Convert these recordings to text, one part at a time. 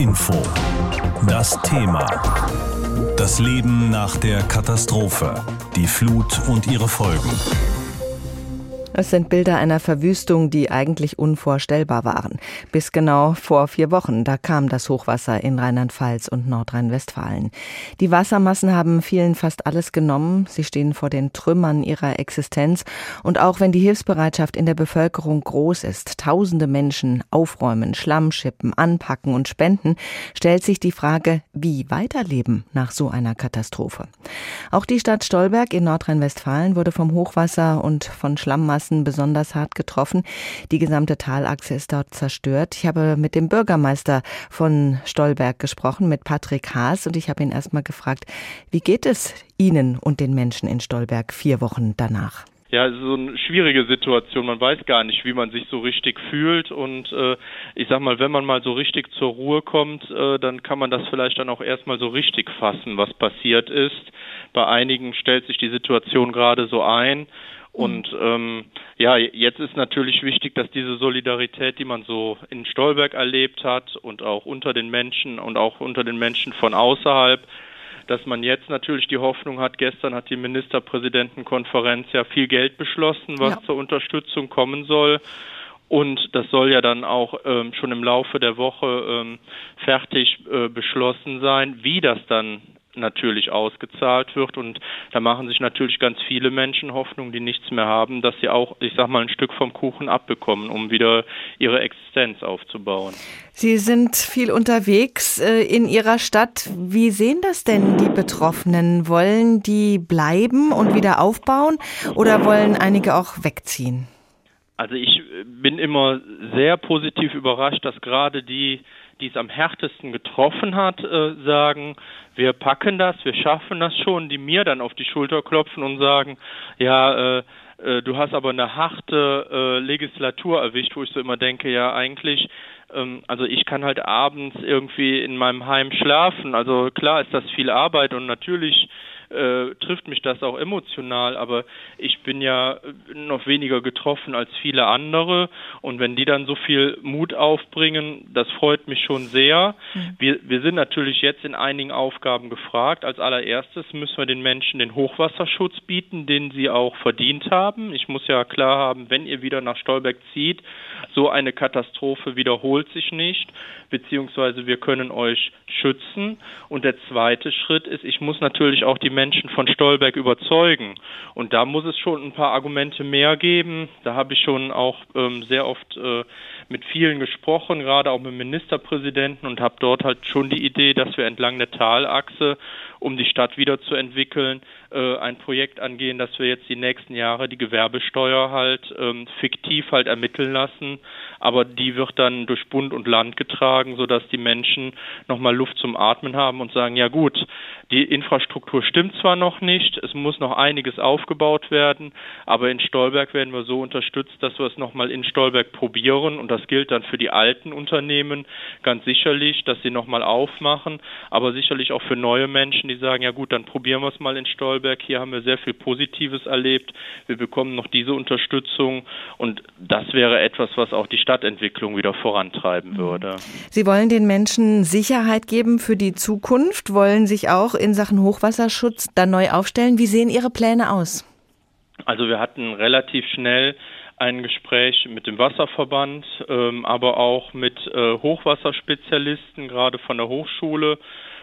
Info. Das Thema. Das Leben nach der Katastrophe. Die Flut und ihre Folgen. Es sind Bilder einer Verwüstung, die eigentlich unvorstellbar waren. Bis genau vor vier Wochen, da kam das Hochwasser in Rheinland-Pfalz und Nordrhein-Westfalen. Die Wassermassen haben vielen fast alles genommen. Sie stehen vor den Trümmern ihrer Existenz. Und auch wenn die Hilfsbereitschaft in der Bevölkerung groß ist, tausende Menschen aufräumen, Schlamm schippen, anpacken und spenden, stellt sich die Frage, wie weiterleben nach so einer Katastrophe. Auch die Stadt Stolberg in Nordrhein-Westfalen wurde vom Hochwasser und von Schlammmassen Massen besonders hart getroffen. Die gesamte Talachse ist dort zerstört. Ich habe mit dem Bürgermeister von Stolberg gesprochen, mit Patrick Haas, und ich habe ihn erstmal gefragt, wie geht es Ihnen und den Menschen in Stolberg vier Wochen danach? ja, so eine schwierige Situation. Man weiß gar nicht, wie man sich so richtig fühlt. Und äh, ich sag mal, wenn man mal so richtig zur Ruhe kommt, äh, dann kann man das vielleicht dann auch erstmal so richtig fassen, was passiert ist. Bei einigen stellt sich die Situation gerade so ein. Und ähm, ja, jetzt ist natürlich wichtig, dass diese Solidarität, die man so in Stolberg erlebt hat und auch unter den Menschen und auch unter den Menschen von außerhalb, dass man jetzt natürlich die Hoffnung hat, gestern hat die Ministerpräsidentenkonferenz ja viel Geld beschlossen, was ja. zur Unterstützung kommen soll. Und das soll ja dann auch ähm, schon im Laufe der Woche ähm, fertig äh, beschlossen sein. Wie das dann natürlich ausgezahlt wird und da machen sich natürlich ganz viele Menschen Hoffnung, die nichts mehr haben, dass sie auch, ich sag mal, ein Stück vom Kuchen abbekommen, um wieder ihre Existenz aufzubauen. Sie sind viel unterwegs äh, in Ihrer Stadt. Wie sehen das denn die Betroffenen? Wollen die bleiben und wieder aufbauen oder wollen einige auch wegziehen? Also ich bin immer sehr positiv überrascht, dass gerade die die es am härtesten getroffen hat, äh, sagen, wir packen das, wir schaffen das schon, die mir dann auf die Schulter klopfen und sagen, ja, äh, äh, du hast aber eine harte äh, Legislatur erwischt, wo ich so immer denke, ja, eigentlich, ähm, also ich kann halt abends irgendwie in meinem Heim schlafen. Also klar ist das viel Arbeit und natürlich äh, trifft mich das auch emotional, aber ich bin ja noch weniger getroffen als viele andere und wenn die dann so viel Mut aufbringen, das freut mich schon sehr. Mhm. Wir, wir sind natürlich jetzt in einigen Aufgaben gefragt. Als allererstes müssen wir den Menschen den Hochwasserschutz bieten, den sie auch verdient haben. Ich muss ja klar haben, wenn ihr wieder nach Stolberg zieht, so eine Katastrophe wiederholt sich nicht, beziehungsweise wir können euch schützen. Und der zweite Schritt ist, ich muss natürlich auch die Menschen von Stolberg überzeugen. Und da muss es schon ein paar Argumente mehr geben. Da habe ich schon auch ähm, sehr oft äh, mit vielen gesprochen, gerade auch mit Ministerpräsidenten und habe dort halt schon die Idee, dass wir entlang der Talachse, um die Stadt wieder zu entwickeln, äh, ein Projekt angehen, dass wir jetzt die nächsten Jahre die Gewerbesteuer halt ähm, fiktiv halt ermitteln lassen, aber die wird dann durch Bund und Land getragen, sodass die Menschen nochmal Luft zum Atmen haben und sagen, ja gut, die Infrastruktur stimmt zwar noch nicht, es muss noch einiges aufgebaut werden, aber in Stolberg werden wir so unterstützt, dass wir es nochmal in Stolberg probieren und das gilt dann für die alten Unternehmen ganz sicherlich, dass sie nochmal aufmachen, aber sicherlich auch für neue Menschen, die sagen, ja gut, dann probieren wir es mal in Stolberg. Hier haben wir sehr viel Positives erlebt. Wir bekommen noch diese Unterstützung und das wäre etwas, was auch die Stadtentwicklung wieder vorantreiben würde. Sie wollen den Menschen Sicherheit geben für die Zukunft, wollen sich auch in Sachen Hochwasserschutz dann neu aufstellen. Wie sehen Ihre Pläne aus? Also wir hatten relativ schnell ein Gespräch mit dem Wasserverband, ähm, aber auch mit äh, Hochwasserspezialisten, gerade von der Hochschule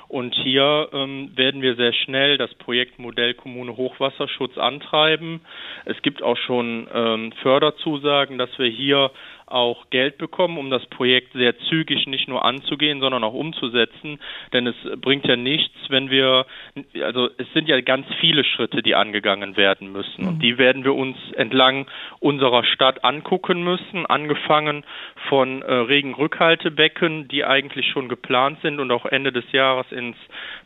und hier ähm, werden wir sehr schnell das Projekt Modellkommune Hochwasserschutz antreiben. Es gibt auch schon ähm, Förderzusagen, dass wir hier auch Geld bekommen, um das Projekt sehr zügig nicht nur anzugehen, sondern auch umzusetzen. Denn es bringt ja nichts, wenn wir, also es sind ja ganz viele Schritte, die angegangen werden müssen. Und mhm. die werden wir uns entlang unserer Stadt angucken müssen, angefangen von äh, Regenrückhaltebecken, die eigentlich schon geplant sind und auch Ende des Jahres ins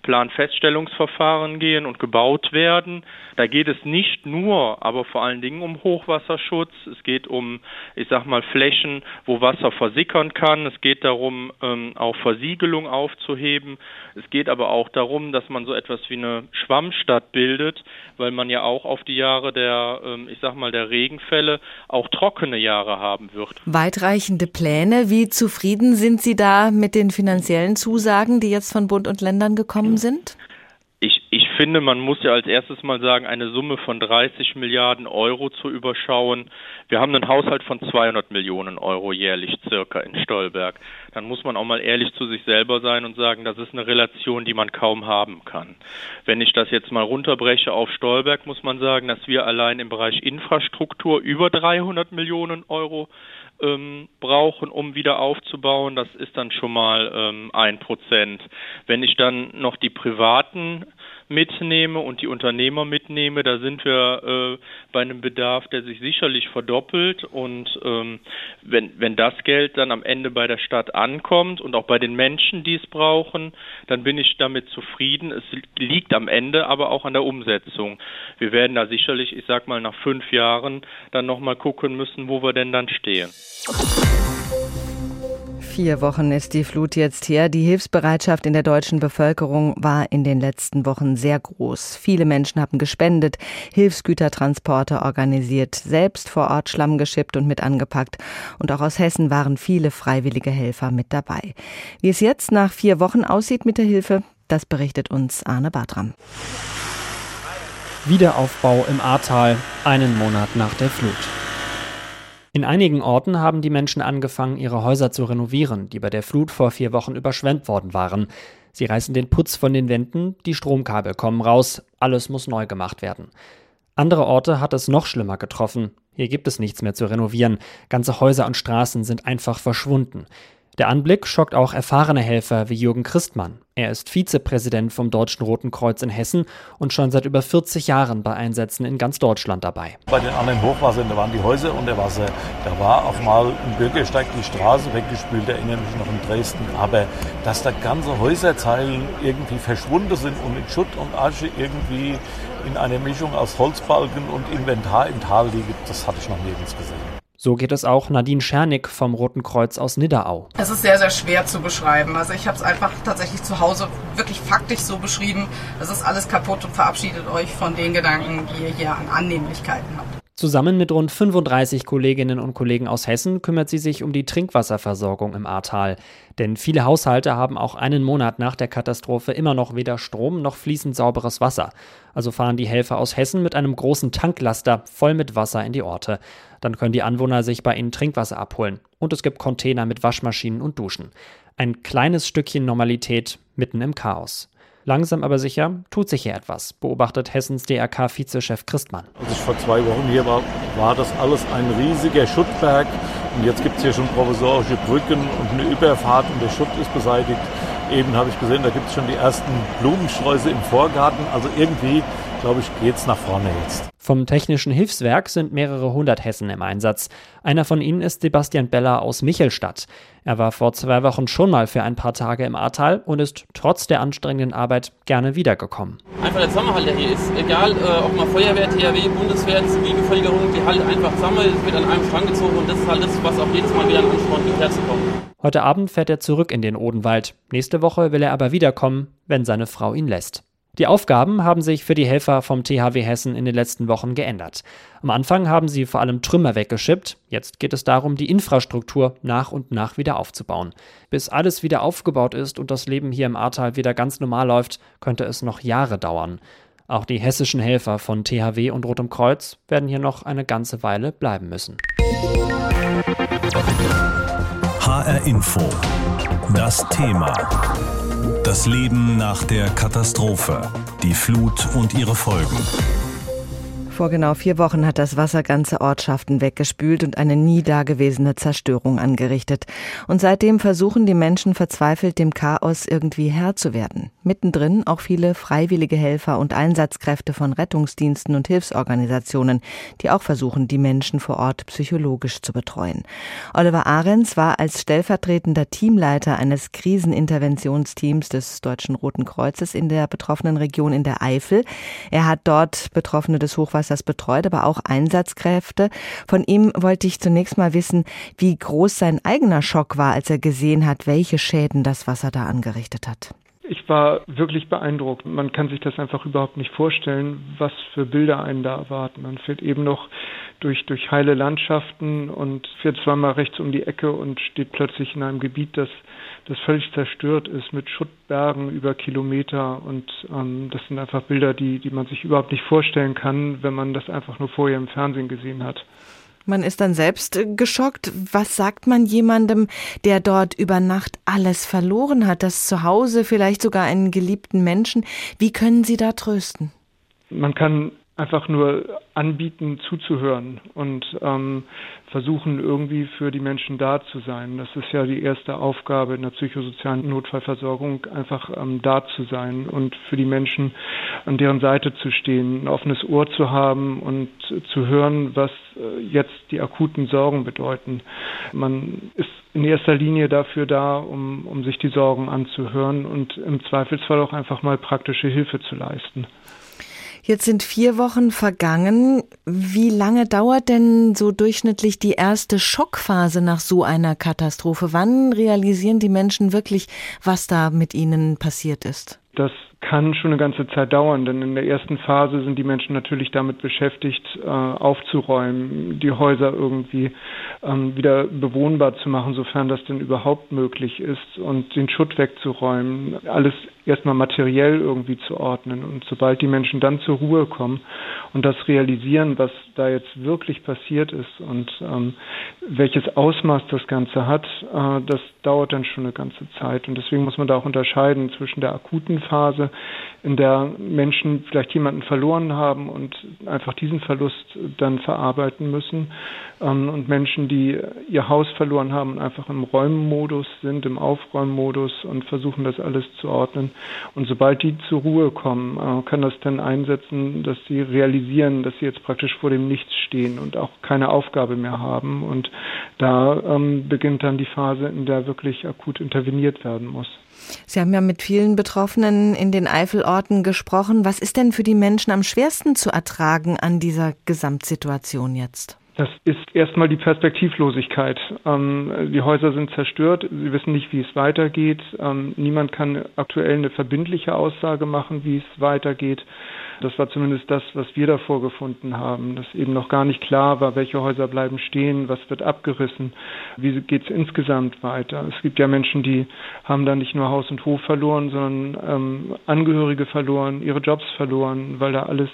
Planfeststellungsverfahren gehen und gebaut werden. Da geht es nicht nur, aber vor allen Dingen um Hochwasserschutz. Es geht um, ich sag mal, Flächen Flächen, wo Wasser versickern kann. Es geht darum, ähm, auch Versiegelung aufzuheben. Es geht aber auch darum, dass man so etwas wie eine Schwammstadt bildet, weil man ja auch auf die Jahre der, ähm, ich sag mal, der Regenfälle auch trockene Jahre haben wird. Weitreichende Pläne. Wie zufrieden sind Sie da mit den finanziellen Zusagen, die jetzt von Bund und Ländern gekommen sind? Finde, man muss ja als erstes mal sagen, eine Summe von 30 Milliarden Euro zu überschauen. Wir haben einen Haushalt von 200 Millionen Euro jährlich circa in Stolberg. Dann muss man auch mal ehrlich zu sich selber sein und sagen, das ist eine Relation, die man kaum haben kann. Wenn ich das jetzt mal runterbreche auf Stolberg, muss man sagen, dass wir allein im Bereich Infrastruktur über 300 Millionen Euro ähm, brauchen, um wieder aufzubauen. Das ist dann schon mal ähm, ein Prozent. Wenn ich dann noch die privaten mitnehme und die Unternehmer mitnehme, da sind wir äh, bei einem Bedarf, der sich sicherlich verdoppelt. Und ähm, wenn, wenn das Geld dann am Ende bei der Stadt ankommt und auch bei den Menschen, die es brauchen, dann bin ich damit zufrieden. Es liegt am Ende aber auch an der Umsetzung. Wir werden da sicherlich, ich sag mal, nach fünf Jahren dann nochmal gucken müssen, wo wir denn dann stehen. Vier Wochen ist die Flut jetzt her. Die Hilfsbereitschaft in der deutschen Bevölkerung war in den letzten Wochen sehr groß. Viele Menschen haben gespendet, Hilfsgütertransporte organisiert, selbst vor Ort Schlamm geschippt und mit angepackt. Und auch aus Hessen waren viele freiwillige Helfer mit dabei. Wie es jetzt nach vier Wochen aussieht mit der Hilfe, das berichtet uns Arne Bartram. Wiederaufbau im Ahrtal, einen Monat nach der Flut. In einigen Orten haben die Menschen angefangen, ihre Häuser zu renovieren, die bei der Flut vor vier Wochen überschwemmt worden waren. Sie reißen den Putz von den Wänden, die Stromkabel kommen raus, alles muss neu gemacht werden. Andere Orte hat es noch schlimmer getroffen. Hier gibt es nichts mehr zu renovieren. Ganze Häuser und Straßen sind einfach verschwunden. Der Anblick schockt auch erfahrene Helfer wie Jürgen Christmann. Er ist Vizepräsident vom Deutschen Roten Kreuz in Hessen und schon seit über 40 Jahren bei Einsätzen in ganz Deutschland dabei. Bei den anderen Hochwassern, da waren die Häuser unter Wasser. Da war auch mal ein Bürgersteig die Straße weggespült, erinnere mich noch in Dresden. Aber dass da ganze Häuserzeilen irgendwie verschwunden sind und in Schutt und Asche irgendwie in einer Mischung aus Holzbalken und Inventar im Tal liegen, das hatte ich noch nirgends gesehen. So geht es auch Nadine Schernick vom Roten Kreuz aus Nidderau. Es ist sehr, sehr schwer zu beschreiben. Also ich habe es einfach tatsächlich zu Hause wirklich faktisch so beschrieben. Es ist alles kaputt und verabschiedet euch von den Gedanken, die ihr hier an Annehmlichkeiten habt. Zusammen mit rund 35 Kolleginnen und Kollegen aus Hessen kümmert sie sich um die Trinkwasserversorgung im Ahrtal. Denn viele Haushalte haben auch einen Monat nach der Katastrophe immer noch weder Strom noch fließend sauberes Wasser. Also fahren die Helfer aus Hessen mit einem großen Tanklaster voll mit Wasser in die Orte. Dann können die Anwohner sich bei ihnen Trinkwasser abholen. Und es gibt Container mit Waschmaschinen und Duschen. Ein kleines Stückchen Normalität mitten im Chaos. Langsam aber sicher tut sich hier etwas, beobachtet Hessens DRK-Vizechef Christmann. Als ich vor zwei Wochen hier war, war das alles ein riesiger Schuttberg. Und jetzt gibt es hier schon provisorische Brücken und eine Überfahrt und der Schutt ist beseitigt. Eben habe ich gesehen, da gibt es schon die ersten Blumensträuße im Vorgarten. Also irgendwie, glaube ich, geht es nach vorne jetzt. Vom Technischen Hilfswerk sind mehrere hundert Hessen im Einsatz. Einer von ihnen ist Sebastian Beller aus Michelstadt. Er war vor zwei Wochen schon mal für ein paar Tage im Ahrtal und ist trotz der anstrengenden Arbeit gerne wiedergekommen. Einfach der Zusammenhalt, der hier ist. Egal, äh, ob man Feuerwehr, THW, Bundeswehr, Zivilbevölkerung, die halt einfach zusammen, es wird an einem Strang gezogen und das ist halt das, was auch jedes Mal wieder an Ansporn gibt, herzukommen. Heute Abend fährt er zurück in den Odenwald. Nächste Woche will er aber wiederkommen, wenn seine Frau ihn lässt. Die Aufgaben haben sich für die Helfer vom THW Hessen in den letzten Wochen geändert. Am Anfang haben sie vor allem Trümmer weggeschippt. Jetzt geht es darum, die Infrastruktur nach und nach wieder aufzubauen. Bis alles wieder aufgebaut ist und das Leben hier im Ahrtal wieder ganz normal läuft, könnte es noch Jahre dauern. Auch die hessischen Helfer von THW und Rotem Kreuz werden hier noch eine ganze Weile bleiben müssen. HR Info. Das Thema. Das Leben nach der Katastrophe. Die Flut und ihre Folgen. Vor genau vier Wochen hat das Wasser ganze Ortschaften weggespült und eine nie dagewesene Zerstörung angerichtet. Und seitdem versuchen die Menschen verzweifelt, dem Chaos irgendwie Herr zu werden. Mittendrin auch viele freiwillige Helfer und Einsatzkräfte von Rettungsdiensten und Hilfsorganisationen, die auch versuchen, die Menschen vor Ort psychologisch zu betreuen. Oliver Ahrens war als stellvertretender Teamleiter eines Kriseninterventionsteams des Deutschen Roten Kreuzes in der betroffenen Region in der Eifel. Er hat dort Betroffene des Hochwassers das betreut, aber auch Einsatzkräfte. Von ihm wollte ich zunächst mal wissen, wie groß sein eigener Schock war, als er gesehen hat, welche Schäden das Wasser da angerichtet hat. Ich war wirklich beeindruckt. Man kann sich das einfach überhaupt nicht vorstellen, was für Bilder einen da erwarten. Man fährt eben noch durch, durch heile Landschaften und fährt zweimal rechts um die Ecke und steht plötzlich in einem Gebiet, das, das völlig zerstört ist, mit Schuttbergen über Kilometer. Und ähm, das sind einfach Bilder, die, die man sich überhaupt nicht vorstellen kann, wenn man das einfach nur vorher im Fernsehen gesehen hat. Man ist dann selbst äh, geschockt. Was sagt man jemandem, der dort über Nacht alles verloren hat, das Zuhause, vielleicht sogar einen geliebten Menschen? Wie können Sie da trösten? Man kann einfach nur anbieten, zuzuhören und ähm, versuchen, irgendwie für die Menschen da zu sein. Das ist ja die erste Aufgabe in der psychosozialen Notfallversorgung, einfach ähm, da zu sein und für die Menschen an deren Seite zu stehen, ein offenes Ohr zu haben und zu hören, was äh, jetzt die akuten Sorgen bedeuten. Man ist in erster Linie dafür da, um, um sich die Sorgen anzuhören und im Zweifelsfall auch einfach mal praktische Hilfe zu leisten. Jetzt sind vier Wochen vergangen. Wie lange dauert denn so durchschnittlich die erste Schockphase nach so einer Katastrophe? Wann realisieren die Menschen wirklich, was da mit ihnen passiert ist? Das kann schon eine ganze Zeit dauern, denn in der ersten Phase sind die Menschen natürlich damit beschäftigt, äh, aufzuräumen, die Häuser irgendwie ähm, wieder bewohnbar zu machen, sofern das denn überhaupt möglich ist, und den Schutt wegzuräumen, alles erstmal materiell irgendwie zu ordnen. Und sobald die Menschen dann zur Ruhe kommen und das realisieren, was da jetzt wirklich passiert ist und ähm, welches Ausmaß das Ganze hat, äh, das dauert dann schon eine ganze Zeit. Und deswegen muss man da auch unterscheiden zwischen der akuten Phase, Phase in der Menschen vielleicht jemanden verloren haben und einfach diesen Verlust dann verarbeiten müssen ähm, und Menschen, die ihr Haus verloren haben und einfach im Räummodus sind, im Aufräummodus und versuchen das alles zu ordnen. Und sobald die zur Ruhe kommen, äh, kann das dann einsetzen, dass sie realisieren, dass sie jetzt praktisch vor dem Nichts stehen und auch keine Aufgabe mehr haben. Und da ähm, beginnt dann die Phase, in der wirklich akut interveniert werden muss. Sie haben ja mit vielen Betroffenen in den Eifelorten gesprochen. Was ist denn für die Menschen am schwersten zu ertragen an dieser Gesamtsituation jetzt? Das ist erstmal die Perspektivlosigkeit. Ähm, die Häuser sind zerstört, sie wissen nicht, wie es weitergeht. Ähm, niemand kann aktuell eine verbindliche Aussage machen, wie es weitergeht. Das war zumindest das, was wir davor gefunden haben, dass eben noch gar nicht klar war, welche Häuser bleiben stehen, was wird abgerissen, wie geht es insgesamt weiter. Es gibt ja Menschen, die haben da nicht nur Haus und Hof verloren, sondern ähm, Angehörige verloren, ihre Jobs verloren, weil da alles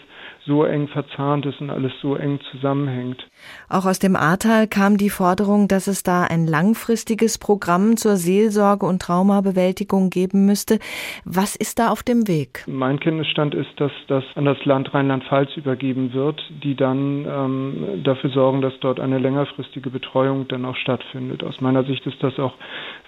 so eng verzahnt ist und alles so eng zusammenhängt. Auch aus dem Ahrtal kam die Forderung, dass es da ein langfristiges Programm zur Seelsorge und Traumabewältigung geben müsste. Was ist da auf dem Weg? Mein Kenntnisstand ist, dass das an das Land Rheinland-Pfalz übergeben wird, die dann ähm, dafür sorgen, dass dort eine längerfristige Betreuung dann auch stattfindet. Aus meiner Sicht ist das auch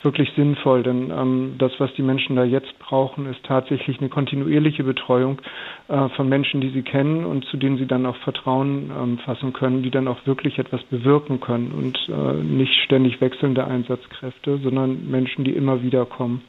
wirklich sinnvoll, denn ähm, das, was die Menschen da jetzt brauchen, ist tatsächlich eine kontinuierliche Betreuung äh, von Menschen, die sie kennen und zu denen sie dann auch Vertrauen ähm, fassen können, die dann auch wirklich etwas bewirken können und äh, nicht ständig wechselnde Einsatzkräfte, sondern Menschen, die immer wieder kommen.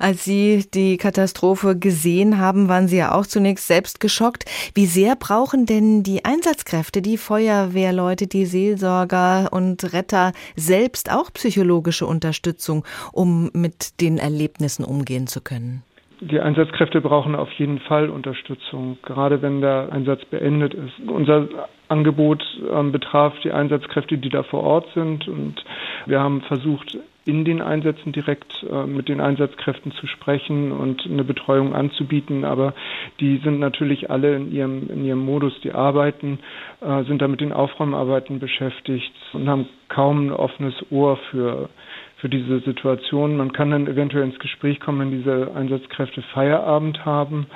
Als Sie die Katastrophe gesehen haben, waren Sie ja auch zunächst selbst geschockt. Wie sehr brauchen denn die Einsatzkräfte, die Feuerwehrleute, die Seelsorger und Retter selbst auch psychologische Unterstützung, um mit den Erlebnissen umgehen zu können? Die Einsatzkräfte brauchen auf jeden Fall Unterstützung, gerade wenn der Einsatz beendet ist. Unser Angebot ähm, betraf die Einsatzkräfte, die da vor Ort sind. Und wir haben versucht, in den Einsätzen direkt äh, mit den Einsatzkräften zu sprechen und eine Betreuung anzubieten. Aber die sind natürlich alle in ihrem, in ihrem Modus, die arbeiten, äh, sind da mit den Aufräumarbeiten beschäftigt und haben kaum ein offenes Ohr für für diese Situation. Man kann dann eventuell ins Gespräch kommen, wenn diese Einsatzkräfte Feierabend haben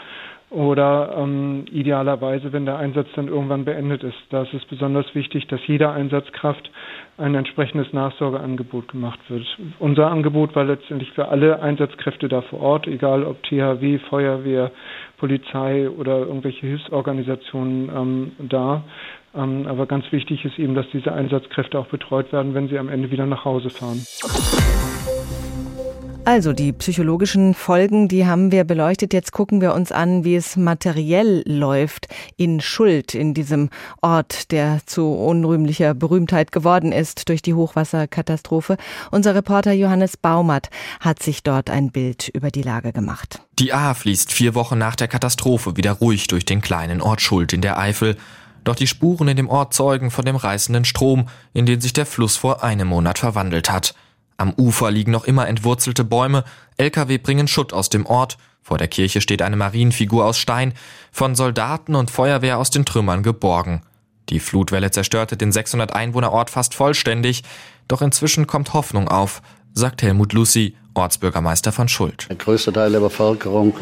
oder ähm, idealerweise, wenn der Einsatz dann irgendwann beendet ist. Da ist es besonders wichtig, dass jeder Einsatzkraft ein entsprechendes Nachsorgeangebot gemacht wird. Unser Angebot war letztendlich für alle Einsatzkräfte da vor Ort, egal ob THW, Feuerwehr, Polizei oder irgendwelche Hilfsorganisationen ähm, da. Ähm, aber ganz wichtig ist eben, dass diese Einsatzkräfte auch betreut werden, wenn sie am Ende wieder nach Hause fahren. Also die psychologischen Folgen, die haben wir beleuchtet. Jetzt gucken wir uns an, wie es materiell läuft in Schuld, in diesem Ort, der zu unrühmlicher Berühmtheit geworden ist durch die Hochwasserkatastrophe. Unser Reporter Johannes Baumert hat sich dort ein Bild über die Lage gemacht. Die Ahr fließt vier Wochen nach der Katastrophe wieder ruhig durch den kleinen Ort Schuld in der Eifel. Doch die Spuren in dem Ort zeugen von dem reißenden Strom, in den sich der Fluss vor einem Monat verwandelt hat. Am Ufer liegen noch immer entwurzelte Bäume, Lkw bringen Schutt aus dem Ort, vor der Kirche steht eine Marienfigur aus Stein, von Soldaten und Feuerwehr aus den Trümmern geborgen. Die Flutwelle zerstörte den 600 Einwohnerort fast vollständig, doch inzwischen kommt Hoffnung auf, sagt Helmut Lucy, Ortsbürgermeister von Schuld. Der größte Teil der Bevölkerung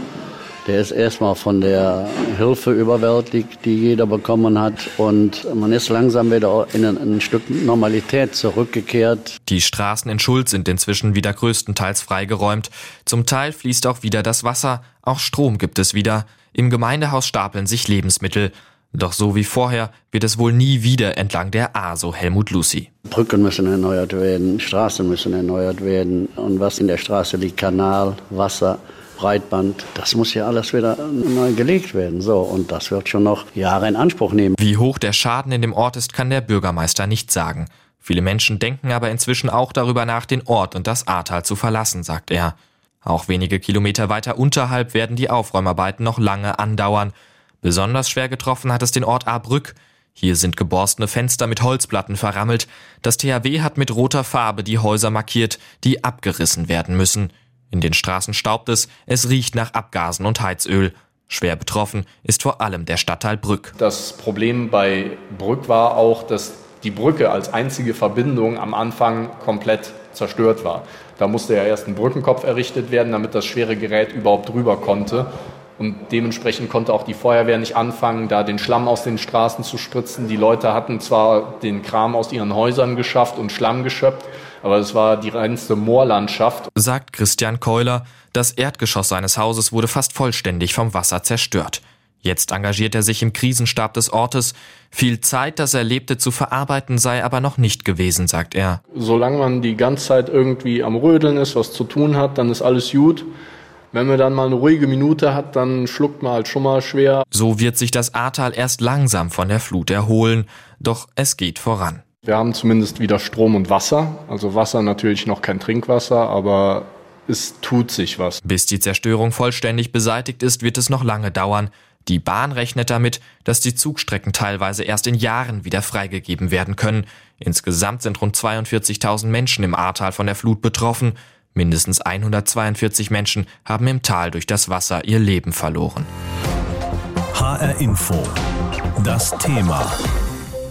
der ist erstmal von der Hilfe überwältigt, die jeder bekommen hat. Und man ist langsam wieder in ein, Stück Normalität zurückgekehrt. Die Straßen in Schuld sind inzwischen wieder größtenteils freigeräumt. Zum Teil fließt auch wieder das Wasser. Auch Strom gibt es wieder. Im Gemeindehaus stapeln sich Lebensmittel. Doch so wie vorher wird es wohl nie wieder entlang der A, so Helmut Lucy. Brücken müssen erneuert werden, Straßen müssen erneuert werden. Und was in der Straße liegt, Kanal, Wasser, Breitband, das muss ja alles wieder neu gelegt werden. So, und das wird schon noch Jahre in Anspruch nehmen. Wie hoch der Schaden in dem Ort ist, kann der Bürgermeister nicht sagen. Viele Menschen denken aber inzwischen auch darüber nach, den Ort und das Ahrtal zu verlassen, sagt er. Auch wenige Kilometer weiter unterhalb werden die Aufräumarbeiten noch lange andauern. Besonders schwer getroffen hat es den Ort Ahrbrück. Hier sind geborstene Fenster mit Holzplatten verrammelt. Das THW hat mit roter Farbe die Häuser markiert, die abgerissen werden müssen. In den Straßen staubt es, es riecht nach Abgasen und Heizöl. Schwer betroffen ist vor allem der Stadtteil Brück. Das Problem bei Brück war auch, dass die Brücke als einzige Verbindung am Anfang komplett zerstört war. Da musste ja erst ein Brückenkopf errichtet werden, damit das schwere Gerät überhaupt drüber konnte. Und dementsprechend konnte auch die Feuerwehr nicht anfangen, da den Schlamm aus den Straßen zu spritzen. Die Leute hatten zwar den Kram aus ihren Häusern geschafft und Schlamm geschöpft, aber es war die reinste Moorlandschaft. Sagt Christian Keuler, das Erdgeschoss seines Hauses wurde fast vollständig vom Wasser zerstört. Jetzt engagiert er sich im Krisenstab des Ortes. Viel Zeit, das Erlebte zu verarbeiten, sei aber noch nicht gewesen, sagt er. Solange man die ganze Zeit irgendwie am Rödeln ist, was zu tun hat, dann ist alles gut. Wenn man dann mal eine ruhige Minute hat, dann schluckt man halt schon mal schwer. So wird sich das Ahrtal erst langsam von der Flut erholen. Doch es geht voran. Wir haben zumindest wieder Strom und Wasser. Also Wasser natürlich noch kein Trinkwasser, aber es tut sich was. Bis die Zerstörung vollständig beseitigt ist, wird es noch lange dauern. Die Bahn rechnet damit, dass die Zugstrecken teilweise erst in Jahren wieder freigegeben werden können. Insgesamt sind rund 42.000 Menschen im Ahrtal von der Flut betroffen. Mindestens 142 Menschen haben im Tal durch das Wasser ihr Leben verloren. HR Info. Das Thema.